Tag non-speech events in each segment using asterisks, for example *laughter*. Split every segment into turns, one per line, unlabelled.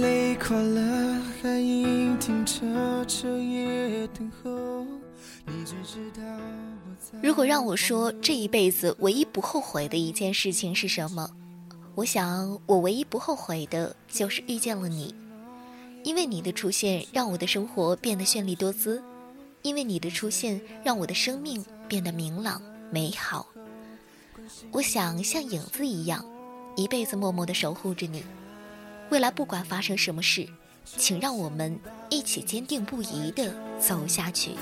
快累垮了，还硬挺着彻夜等候。你只知道
如果让我说这一辈子唯一不后悔的一件事情是什么，我想我唯一不后悔的就是遇见了你，因为你的出现让我的生活变得绚丽多姿，因为你的出现让我的生命变得明朗美好。我想像影子一样，一辈子默默的守护着你。未来不管发生什么事，请让我们一起坚定不移地走下去。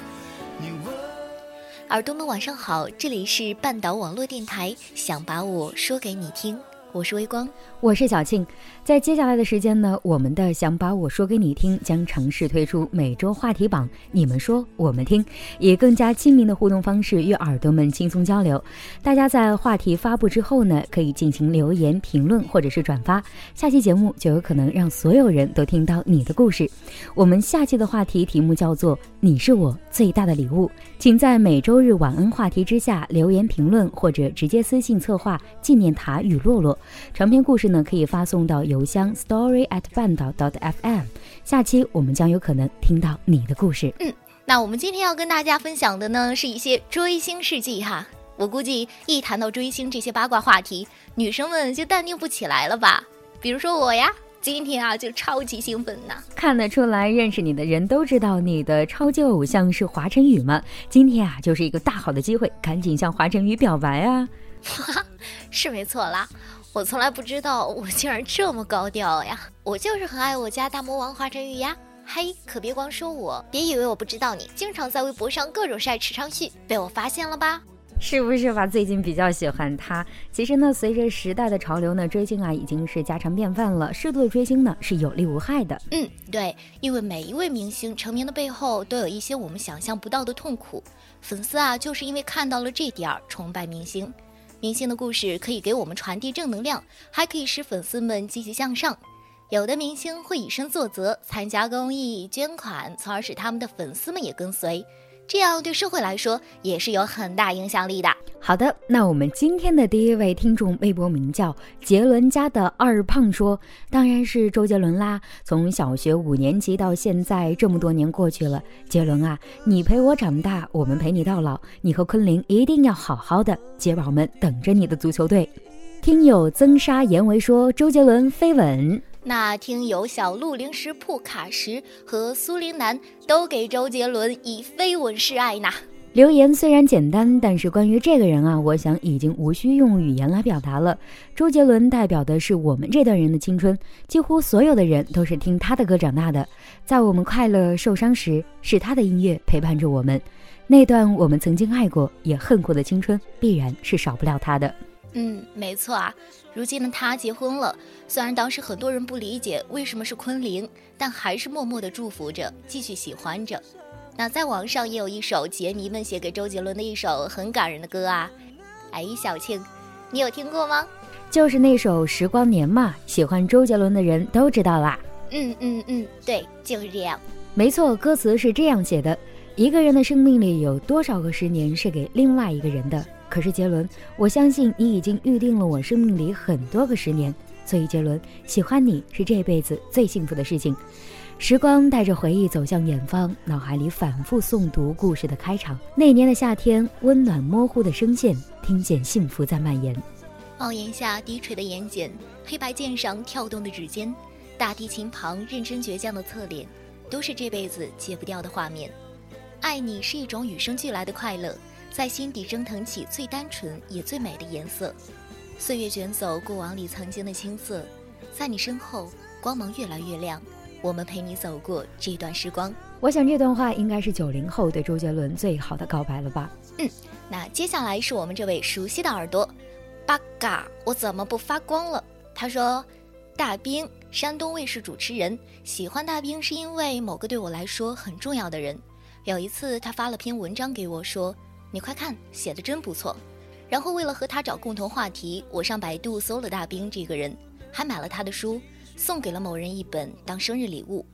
耳朵们晚上好，这里是半岛网络电台，想把我说给你听，我是微光。
我是小庆，在接下来的时间呢，我们的想把我说给你听将尝试推出每周话题榜，你们说我们听，以更加亲民的互动方式与耳朵们轻松交流。大家在话题发布之后呢，可以进行留言、评论或者是转发，下期节目就有可能让所有人都听到你的故事。我们下期的话题题目叫做“你是我最大的礼物”，请在每周日晚安话题之下留言评论，或者直接私信策划纪念塔与洛洛长篇故事呢，可以发送到邮箱 story at 半岛 dot fm。下期我们将有可能听到你的故事。
嗯那我们今天要跟大家分享的呢，是一些追星事迹哈。我估计一谈到追星这些八卦话题，女生们就淡定不起来了吧？比如说我呀，今天啊就超级兴奋呐。
看得出来，认识你的人都知道你的超级偶像是华晨宇吗？今天啊，就是一个大好的机会，赶紧向华晨宇表白啊！*laughs*
是没错啦，我从来不知道我竟然这么高调呀！我就是很爱我家大魔王华晨宇呀。嘿，可别光说我，别以为我不知道你，经常在微博上各种晒池昌旭，被我发现了吧？
是不是吧？最近比较喜欢他。其实呢，随着时代的潮流呢，追星啊已经是家常便饭了。适度的追星呢是有利无害的。
嗯，对，因为每一位明星成名的背后都有一些我们想象不到的痛苦。粉丝啊，就是因为看到了这点儿，崇拜明星。明星的故事可以给我们传递正能量，还可以使粉丝们积极向上。有的明星会以身作则，参加公益、捐款，从而使他们的粉丝们也跟随，这样对社会来说也是有很大影响力的。
好的，那我们今天的第一位听众微博名叫杰伦家的二胖说，当然是周杰伦啦。从小学五年级到现在这么多年过去了，杰伦啊，你陪我长大，我们陪你到老，你和昆凌一定要好好的，杰宝们等着你的足球队。听友曾沙言为说，周杰伦飞吻。
那听友小鹿零食铺卡什和苏林南都给周杰伦以飞吻示爱呢。
留言虽然简单，但是关于这个人啊，我想已经无需用语言来表达了。周杰伦代表的是我们这段人的青春，几乎所有的人都是听他的歌长大的。在我们快乐、受伤时，是他的音乐陪伴着我们。那段我们曾经爱过也恨过的青春，必然是少不了他的。
嗯，没错啊。如今呢，他结婚了。虽然当时很多人不理解为什么是昆凌，但还是默默的祝福着，继续喜欢着。那在网上也有一首杰迷们写给周杰伦的一首很感人的歌啊。哎，小庆，你有听过吗？
就是那首《时光年》嘛。喜欢周杰伦的人都知道啦。
嗯嗯嗯，对，就是这样。
没错，歌词是这样写的：一个人的生命里有多少个十年是给另外一个人的？可是杰伦，我相信你已经预定了我生命里很多个十年，所以杰伦，喜欢你是这辈子最幸福的事情。时光带着回忆走向远方，脑海里反复诵读故事的开场。那年的夏天，温暖模糊的声线，听见幸福在蔓延。
帽檐下低垂的眼睑，黑白键上跳动的指尖，大提琴旁认真倔强的侧脸，都是这辈子戒不掉的画面。爱你是一种与生俱来的快乐。在心底蒸腾起最单纯也最美的颜色，岁月卷走过往里曾经的青涩，在你身后光芒越来越亮，我们陪你走过这段时光。
我想这段话应该是九零后对周杰伦最好的告白了吧？
嗯，那接下来是我们这位熟悉的耳朵，八嘎，我怎么不发光了？他说，大兵，山东卫视主持人，喜欢大兵是因为某个对我来说很重要的人。有一次他发了篇文章给我说。你快看，写的真不错。然后为了和他找共同话题，我上百度搜了大兵这个人，还买了他的书，送给了某人一本当生日礼物。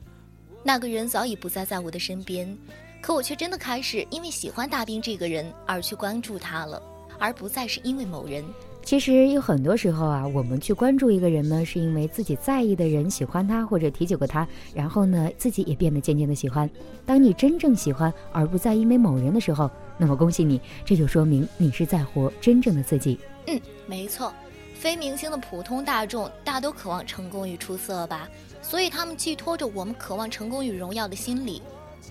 那个人早已不再在我的身边，可我却真的开始因为喜欢大兵这个人而去关注他了，而不再是因为某人。
其实有很多时候啊，我们去关注一个人呢，是因为自己在意的人喜欢他或者提起过他，然后呢，自己也变得渐渐的喜欢。当你真正喜欢而不再因为某人的时候，那么恭喜你，这就说明你是在活真正的自己。
嗯，没错，非明星的普通大众大都渴望成功与出色吧，所以他们寄托着我们渴望成功与荣耀的心理，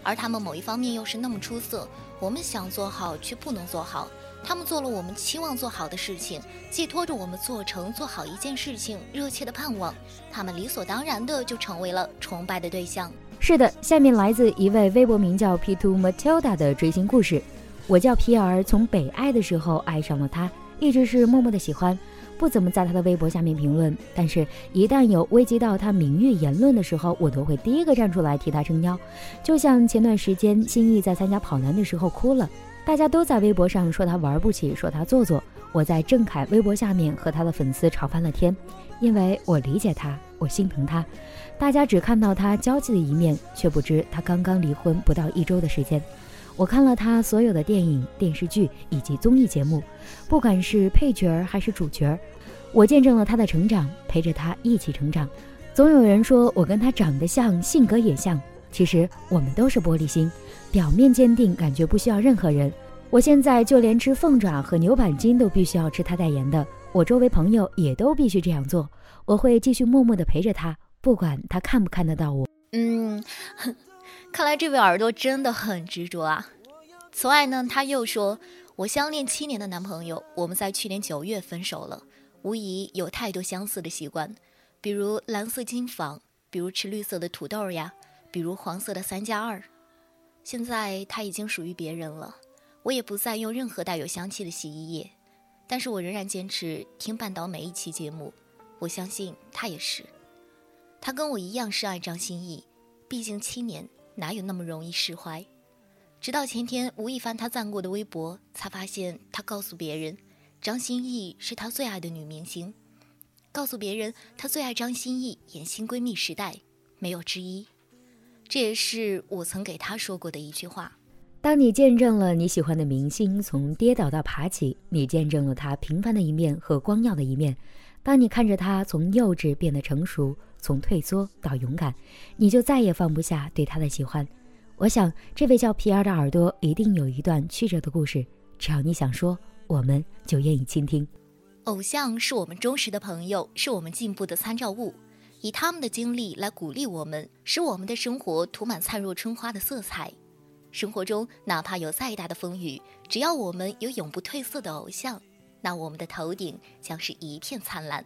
而他们某一方面又是那么出色，我们想做好却不能做好。他们做了我们期望做好的事情，寄托着我们做成做好一件事情热切的盼望，他们理所当然的就成为了崇拜的对象。
是的，下面来自一位微博名叫 P Two Matilda 的追星故事。我叫皮尔，从北爱的时候爱上了他，一直是默默的喜欢，不怎么在他的微博下面评论，但是一旦有危及到他名誉言论的时候，我都会第一个站出来替他撑腰。就像前段时间新艺在参加跑男的时候哭了。大家都在微博上说他玩不起，说他做作。我在郑恺微博下面和他的粉丝吵翻了天，因为我理解他，我心疼他。大家只看到他娇气的一面，却不知他刚刚离婚不到一周的时间。我看了他所有的电影、电视剧以及综艺节目，不管是配角还是主角，我见证了他的成长，陪着他一起成长。总有人说我跟他长得像，性格也像，其实我们都是玻璃心。表面坚定，感觉不需要任何人。我现在就连吃凤爪和牛板筋都必须要吃他代言的。我周围朋友也都必须这样做。我会继续默默地陪着他，不管他看不看得到我。
嗯，看来这位耳朵真的很执着啊。此外呢，他又说，我相恋七年的男朋友，我们在去年九月分手了。无疑有太多相似的习惯，比如蓝色金纺，比如吃绿色的土豆呀，比如黄色的三加二。现在他已经属于别人了，我也不再用任何带有香气的洗衣液，但是我仍然坚持听半岛每一期节目。我相信他也是，他跟我一样是爱张歆艺，毕竟七年哪有那么容易释怀？直到前天无意翻他赞过的微博，才发现他告诉别人，张歆艺是他最爱的女明星，告诉别人他最爱张歆艺演新闺蜜时代，没有之一。这也是我曾给他说过的一句话。
当你见证了你喜欢的明星从跌倒到爬起，你见证了他平凡的一面和光耀的一面。当你看着他从幼稚变得成熟，从退缩到勇敢，你就再也放不下对他的喜欢。我想，这位叫皮儿的耳朵一定有一段曲折的故事。只要你想说，我们就愿意倾听。
偶像是我们忠实的朋友，是我们进步的参照物。以他们的经历来鼓励我们，使我们的生活涂满灿若春花的色彩。生活中哪怕有再大的风雨，只要我们有永不褪色的偶像，那我们的头顶将是一片灿烂。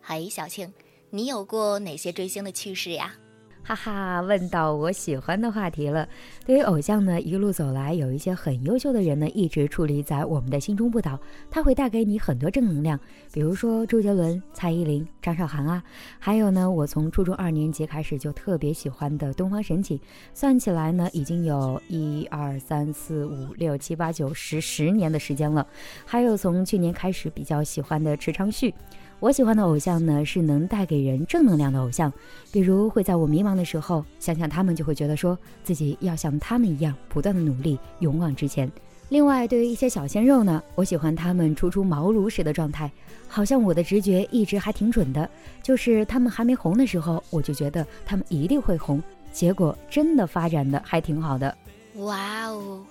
嘿，小庆，你有过哪些追星的趣事呀？
哈哈，问到我喜欢的话题了。对于偶像呢，一路走来，有一些很优秀的人呢，一直矗立在我们的心中不倒。他会带给你很多正能量，比如说周杰伦、蔡依林、张韶涵啊，还有呢，我从初中二年级开始就特别喜欢的东方神起，算起来呢，已经有一二三四五六七八九十十年的时间了。还有从去年开始比较喜欢的池昌旭。我喜欢的偶像呢，是能带给人正能量的偶像，比如会在我迷茫的时候想想他们，就会觉得说自己要像他们一样不断的努力，勇往直前。另外，对于一些小鲜肉呢，我喜欢他们初出茅庐时的状态，好像我的直觉一直还挺准的，就是他们还没红的时候，我就觉得他们一定会红，结果真的发展的还挺好的。
哇哦，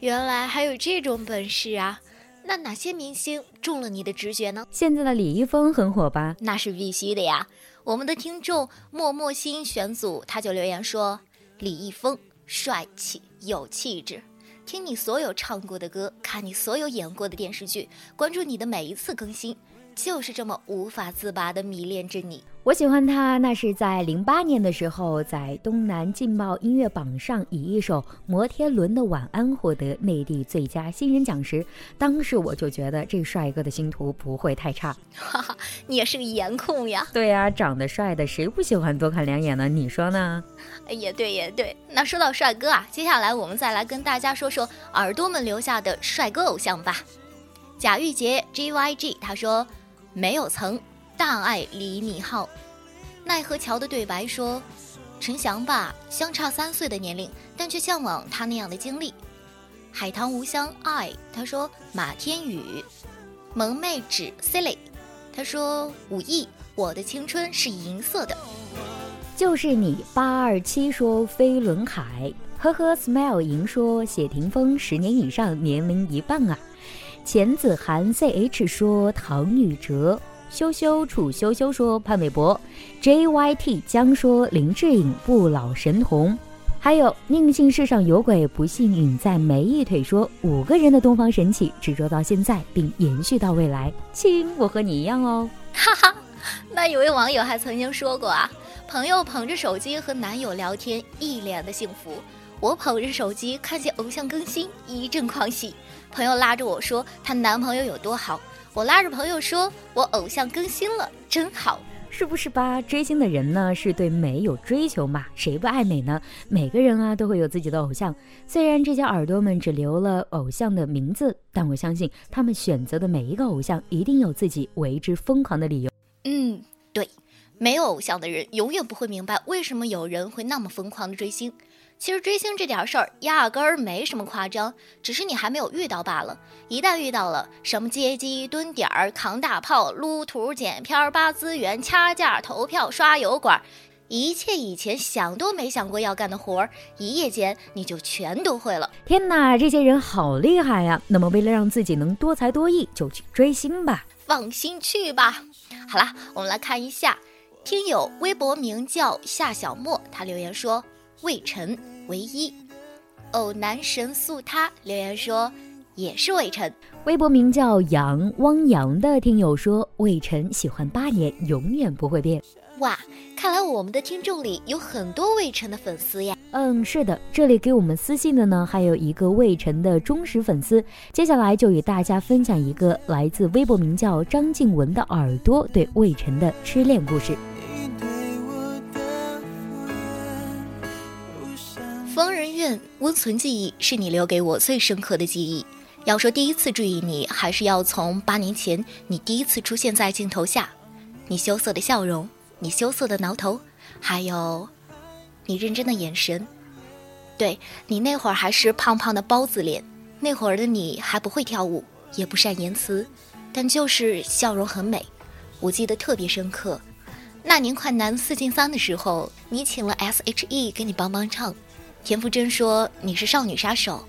原来还有这种本事啊！那哪些明星中了你的直觉呢？
现在的李易峰很火吧？
那是必须的呀！我们的听众默默心选组他就留言说：“李易峰帅气有气质，听你所有唱过的歌，看你所有演过的电视剧，关注你的每一次更新。”就是这么无法自拔的迷恋着你。
我喜欢他，那是在零八年的时候，在东南劲爆音乐榜上以一首《摩天轮的晚安》获得内地最佳新人奖时，当时我就觉得这帅哥的星途不会太差。
哈哈，你也是个颜控呀？
对呀，长得帅的谁不喜欢多看两眼呢？你说呢？
也对，也对。那说到帅哥啊，接下来我们再来跟大家说说耳朵们留下的帅哥偶像吧。贾玉杰 G Y G 他说。没有曾大爱李敏镐，奈何桥的对白说：“陈翔吧，相差三岁的年龄，但却向往他那样的经历。”海棠无香爱他说：“马天宇，萌妹纸 silly，他说武艺，我的青春是银色的。
就是你八二七说飞轮海，呵呵 smile 赢说谢霆锋十年以上年龄一半啊。钱子涵 ch 说唐禹哲，羞羞楚羞羞说潘玮柏，jyt 江说林志颖不老神童。还有宁信世上有鬼，不信影在没一腿。说五个人的东方神起执着到现在，并延续到未来。亲，我和你一样哦，
哈哈。那有位网友还曾经说过啊，朋友捧着手机和男友聊天，一脸的幸福；我捧着手机看见偶像更新，一阵狂喜。朋友拉着我说她男朋友有多好，我拉着朋友说我偶像更新了，真好。
是不是吧？追星的人呢，是对美有追求嘛？谁不爱美呢？每个人啊，都会有自己的偶像。虽然这些耳朵们只留了偶像的名字，但我相信他们选择的每一个偶像，一定有自己为之疯狂的理由。
嗯，对，没有偶像的人，永远不会明白为什么有人会那么疯狂的追星。其实追星这点事儿压根儿没什么夸张，只是你还没有遇到罢了。一旦遇到了，什么接机、蹲点儿、扛大炮、撸图、剪片、扒资源、掐架、投票、刷油管，一切以前想都没想过要干的活儿，一夜间你就全都会了。
天哪，这些人好厉害呀！那么为了让自己能多才多艺，就去追星吧。
放心去吧。好啦，我们来看一下，听友微博名叫夏小莫，他留言说。魏晨唯一，偶男神速他留言说也是魏晨。
微博名叫杨汪洋的听友说魏晨喜欢八年，永远不会变。
哇，看来我们的听众里有很多魏晨的粉丝呀。
嗯，是的，这里给我们私信的呢还有一个魏晨的忠实粉丝。接下来就与大家分享一个来自微博名叫张静文的耳朵对魏晨的痴恋故事。
温存记忆是你留给我最深刻的记忆。要说第一次注意你，还是要从八年前你第一次出现在镜头下，你羞涩的笑容，你羞涩的挠头，还有你认真的眼神。对你那会儿还是胖胖的包子脸，那会儿的你还不会跳舞，也不善言辞，但就是笑容很美。我记得特别深刻，那年快男四进三的时候，你请了 S.H.E 给你帮帮唱。田馥甄说：“你是少女杀手。”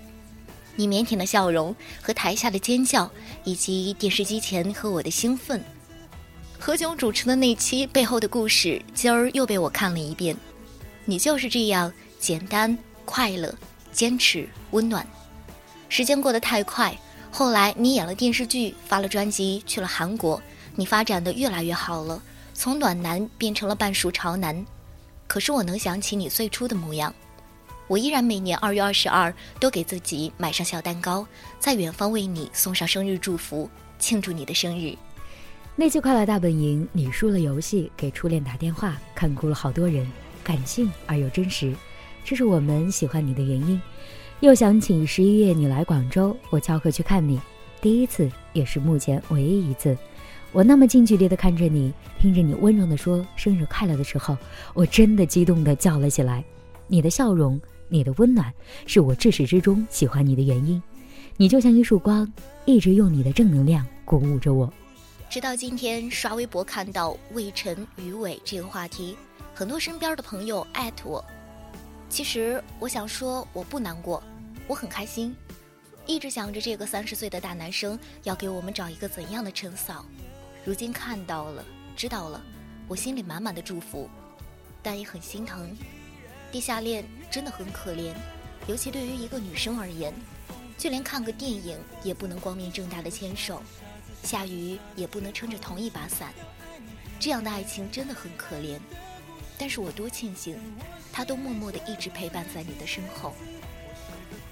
你腼腆的笑容和台下的尖叫，以及电视机前和我的兴奋。何炅主持的那期背后的故事，今儿又被我看了一遍。你就是这样简单、快乐、坚持、温暖。时间过得太快，后来你演了电视剧，发了专辑，去了韩国，你发展的越来越好了，从暖男变成了半熟潮男。可是我能想起你最初的模样。我依然每年二月二十二都给自己买上小蛋糕，在远方为你送上生日祝福，庆祝你的生日。
那期快乐大本营，你输了游戏，给初恋打电话，看哭了好多人，感性而又真实，这是我们喜欢你的原因。又想起十一月你来广州，我翘课去看你，第一次也是目前唯一一次。我那么近距离的看着你，听着你温柔的说生日快乐的时候，我真的激动的叫了起来。你的笑容。你的温暖是我至始至终喜欢你的原因，你就像一束光，一直用你的正能量鼓舞着我。
直到今天刷微博看到魏晨、于伟这个话题，很多身边的朋友艾特我。其实我想说，我不难过，我很开心。一直想着这个三十岁的大男生要给我们找一个怎样的陈嫂，如今看到了，知道了，我心里满满的祝福，但也很心疼。地下恋真的很可怜，尤其对于一个女生而言，就连看个电影也不能光明正大的牵手，下雨也不能撑着同一把伞，这样的爱情真的很可怜。但是我多庆幸，他都默默的一直陪伴在你的身后。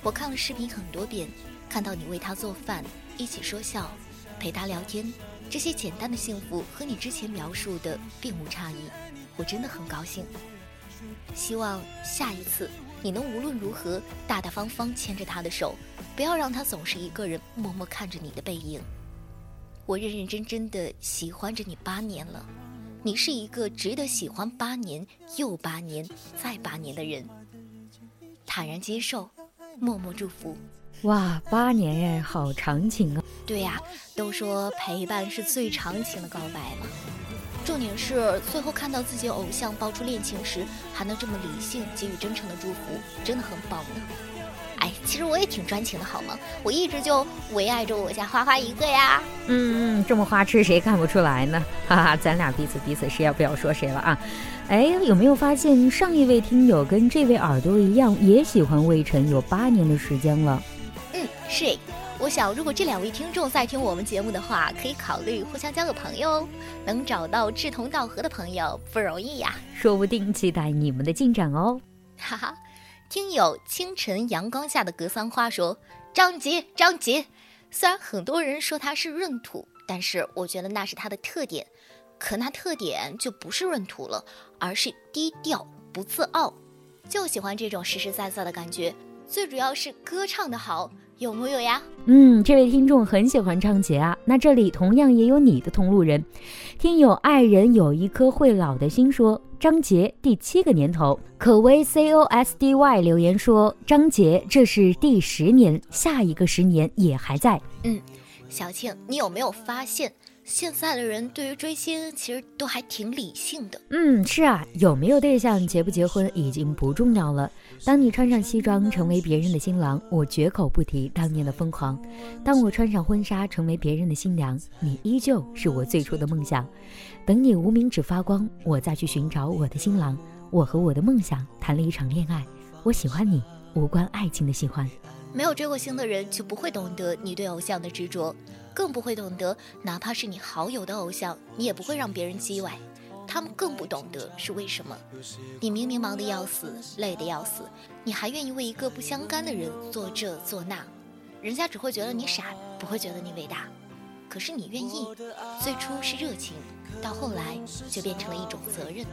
我看了视频很多遍，看到你为他做饭，一起说笑，陪他聊天，这些简单的幸福和你之前描述的并无差异，我真的很高兴。希望下一次你能无论如何大大方方牵着他的手，不要让他总是一个人默默看着你的背影。我认认真真的喜欢着你八年了，你是一个值得喜欢八年又八年再八年的人。坦然接受，默默祝福，
哇，八年哎，好长情啊！
对呀，都说陪伴是最长情的告白嘛。重点是最后看到自己偶像爆出恋情时，还能这么理性给予真诚的祝福，真的很棒呢。哎，其实我也挺专情的，好吗？我一直就唯爱着我家花花一个呀。
嗯嗯，这么花痴谁看不出来呢？*laughs* 哈哈，咱俩彼此彼此，谁也不要说谁了啊。哎，有没有发现上一位听友跟这位耳朵一样，也喜欢魏晨有八年的时间了？
嗯，是。我想，如果这两位听众在听我们节目的话，可以考虑互相交个朋友哦。能找到志同道合的朋友不容易呀，
说不定期待你们的进展哦。
哈 *laughs* 哈，听友清晨阳光下的格桑花说：“张杰，张杰，虽然很多人说他是闰土，但是我觉得那是他的特点。可那特点就不是闰土了，而是低调不自傲，就喜欢这种实实在在的感觉。最主要是歌唱的好。”有木有呀？
嗯，这位听众很喜欢张杰啊。那这里同样也有你的同路人，听友爱人有一颗会老的心说张杰第七个年头，可为 C O S D Y 留言说张杰这是第十年，下一个十年也还在。
嗯，小庆，你有没有发现？现在的人对于追星其实都还挺理性的。
嗯，是啊，有没有对象、结不结婚已经不重要了。当你穿上西装成为别人的新郎，我绝口不提当年的疯狂；当我穿上婚纱成为别人的新娘，你依旧是我最初的梦想。等你无名指发光，我再去寻找我的新郎。我和我的梦想谈了一场恋爱，我喜欢你，无关爱情的喜欢。
没有追过星的人就不会懂得你对偶像的执着。更不会懂得，哪怕是你好友的偶像，你也不会让别人叽歪。他们更不懂得是为什么。你明明忙得要死，累得要死，你还愿意为一个不相干的人做这做那，人家只会觉得你傻，不会觉得你伟大。可是你愿意，最初是热情，到后来就变成了一种责任。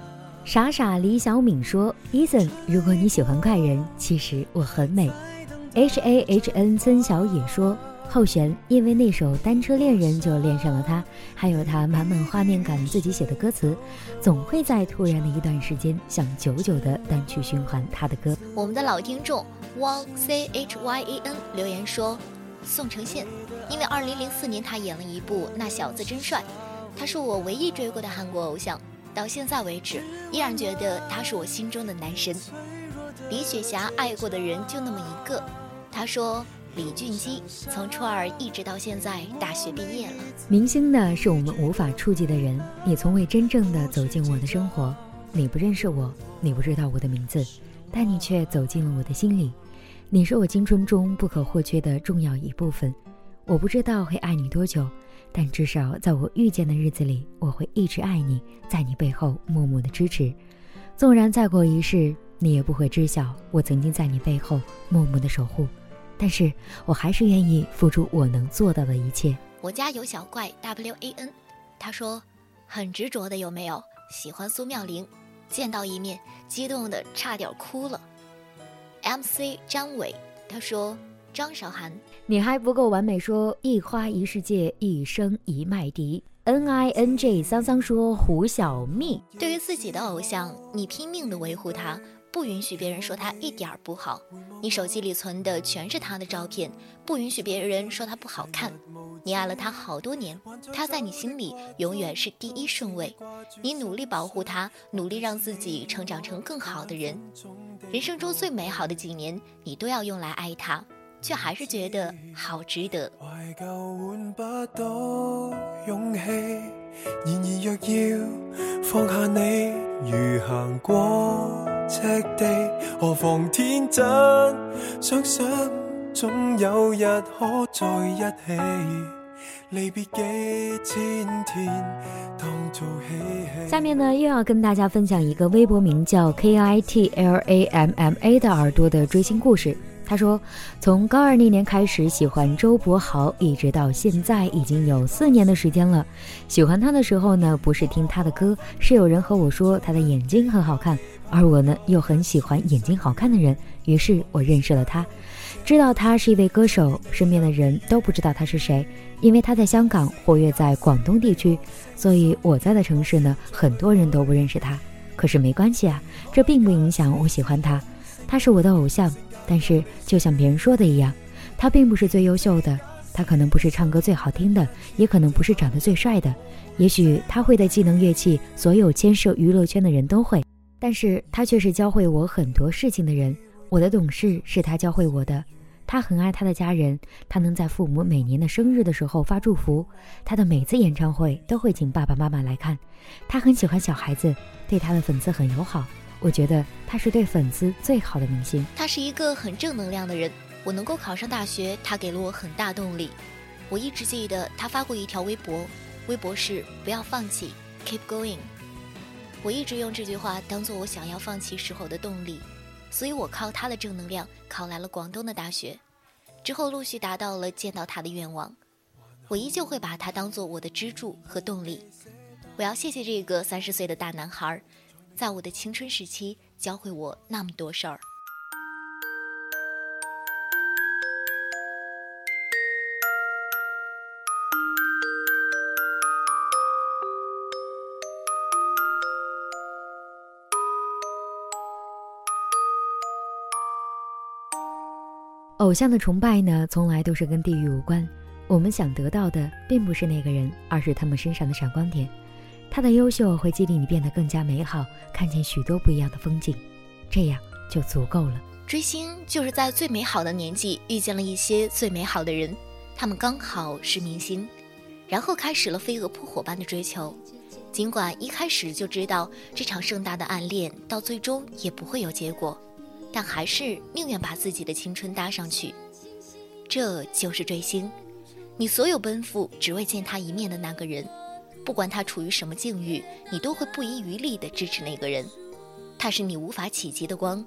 傻傻李小敏说：“Eason，如果你喜欢怪人，其实我很美。”H A H N 曾小野说。后弦，因为那首《单车恋人》就恋上了他，还有他满满画面感自己写的歌词，总会在突然的一段时间想久久的单曲循环他的歌。
我们的老听众汪 C H Y A N 留言说：“宋承宪，因为2004年他演了一部《那小子真帅》，他是我唯一追过的韩国偶像，到现在为止依然觉得他是我心中的男神。李雪霞爱过的人就那么一个，他说。”李俊基从初二一直到现在大学毕业了。
明星呢，是我们无法触及的人。你从未真正的走进我的生活，你不认识我，你不知道我的名字，但你却走进了我的心里。你是我青春中不可或缺的重要一部分。我不知道会爱你多久，但至少在我遇见的日子里，我会一直爱你，在你背后默默的支持。纵然再过一世，你也不会知晓我曾经在你背后默默的守护。但是我还是愿意付出我能做到的一切。
我家有小怪 W A N，他说很执着的有没有喜欢苏妙玲？见到一面，激动的差点哭了。M C 张伟他说张韶涵，
你还不够完美。说一花一世界，一生一麦迪。N I N J 桑桑说胡小蜜，
对于自己的偶像，你拼命的维护他。不允许别人说他一点儿不好，你手机里存的全是他的照片，不允许别人说他不好看。你爱了他好多年，他在你心里永远是第一顺位。你努力保护他，努力让自己成长成更好的人。人生中最美好的几年，你都要用来爱他，却还是觉得好值得。然而若要放下你，如行过赤地，何妨天真？想想总有日可在一起。离别几千天，当做嬉戏。下面呢，又要跟大家分享一个微博名叫 K I T L A M M A 的耳朵的追星故事。他说，从高二那年开始喜欢周柏豪，一直到现在已经有四年的时间了。喜欢他的时候呢，不是听他的歌，是有人和我说他的眼睛很好看，而我呢又很喜欢眼睛好看的人，于是我认识了他，知道他是一位歌手。身边的人都不知道他是谁，因为他在香港活跃在广东地区，所以我在的城市呢，很多人都不认识他。可是没关系啊，这并不影响我喜欢他，他是我的偶像。但是，就像别人说的一样，
他并不是最优秀的，他可能不是唱歌最好听的，也可能不是长得最帅的，也许他会的技能乐器，所有牵涉娱乐圈的人都会，但是他却是教会我很多事情的人。我的懂事是他教会我的。他很爱他的家人，他能在父母每年的生日的时候发祝福，他的每次演唱会都会请爸爸妈妈来看。他很喜欢小孩子，对他的粉丝很友好。我觉得他是对粉丝最好的明星。
他是一个很正能量的人。我能够考上大学，他给了我很大动力。我一直记得他发过一条微博，微博是“不要放弃，keep going”。我一直用这句话当做我想要放弃时候的动力。所以我靠他的正能量考来了广东的大学，之后陆续达到了见到他的愿望。我依旧会把他当做我的支柱和动力。我要谢谢这个三十岁的大男孩，在我的青春时期教会我那么多事儿。
偶像的崇拜呢，从来都是跟地域无关。我们想得到的，并不是那个人，而是他们身上的闪光点。他的优秀会激励你变得更加美好，看见许多不一样的风景，这样就足够了。
追星就是在最美好的年纪遇见了一些最美好的人，他们刚好是明星，然后开始了飞蛾扑火般的追求。尽管一开始就知道这场盛大的暗恋到最终也不会有结果。但还是宁愿把自己的青春搭上去，这就是追星。你所有奔赴只为见他一面的那个人，不管他处于什么境遇，你都会不遗余力地支持那个人。他是你无法企及的光，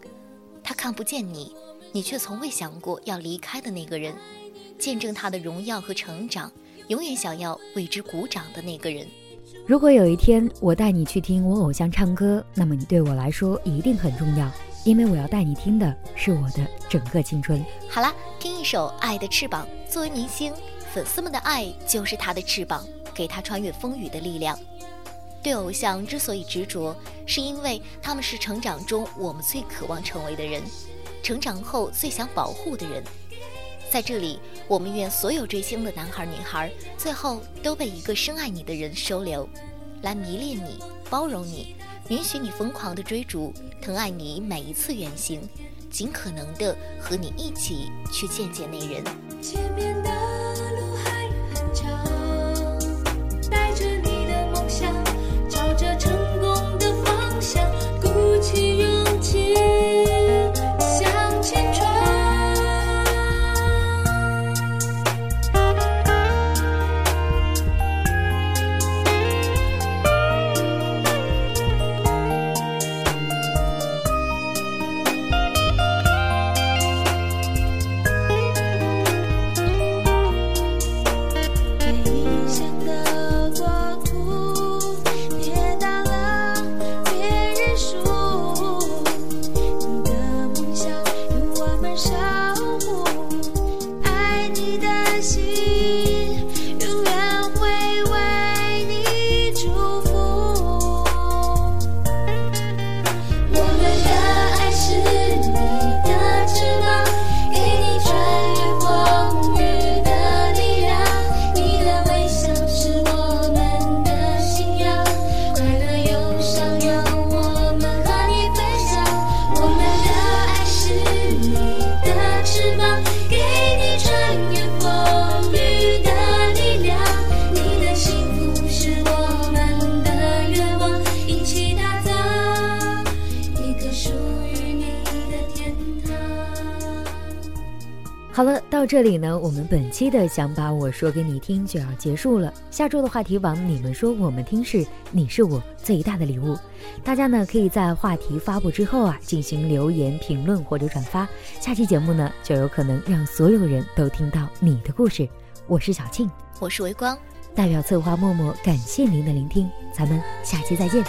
他看不见你，你却从未想过要离开的那个人。见证他的荣耀和成长，永远想要为之鼓掌的那个人。
如果有一天我带你去听我偶像唱歌，那么你对我来说一定很重要。因为我要带你听的是我的整个青春。
好啦，听一首《爱的翅膀》。作为明星，粉丝们的爱就是他的翅膀，给他穿越风雨的力量。对偶像之所以执着，是因为他们是成长中我们最渴望成为的人，成长后最想保护的人。在这里，我们愿所有追星的男孩女孩，最后都被一个深爱你的人收留，来迷恋你，包容你。允许你疯狂的追逐，疼爱你每一次远行，尽可能的和你一起去见见那人。
前面的起勇气。
到这里呢，我们本期的想把我说给你听就要结束了。下周的话题网，你们说我们听是你是我最大的礼物。大家呢可以在话题发布之后啊进行留言、评论或者转发，下期节目呢就有可能让所有人都听到你的故事。我是小庆，
我是微光，
代表策划默默感谢您的聆听，咱们下期再见。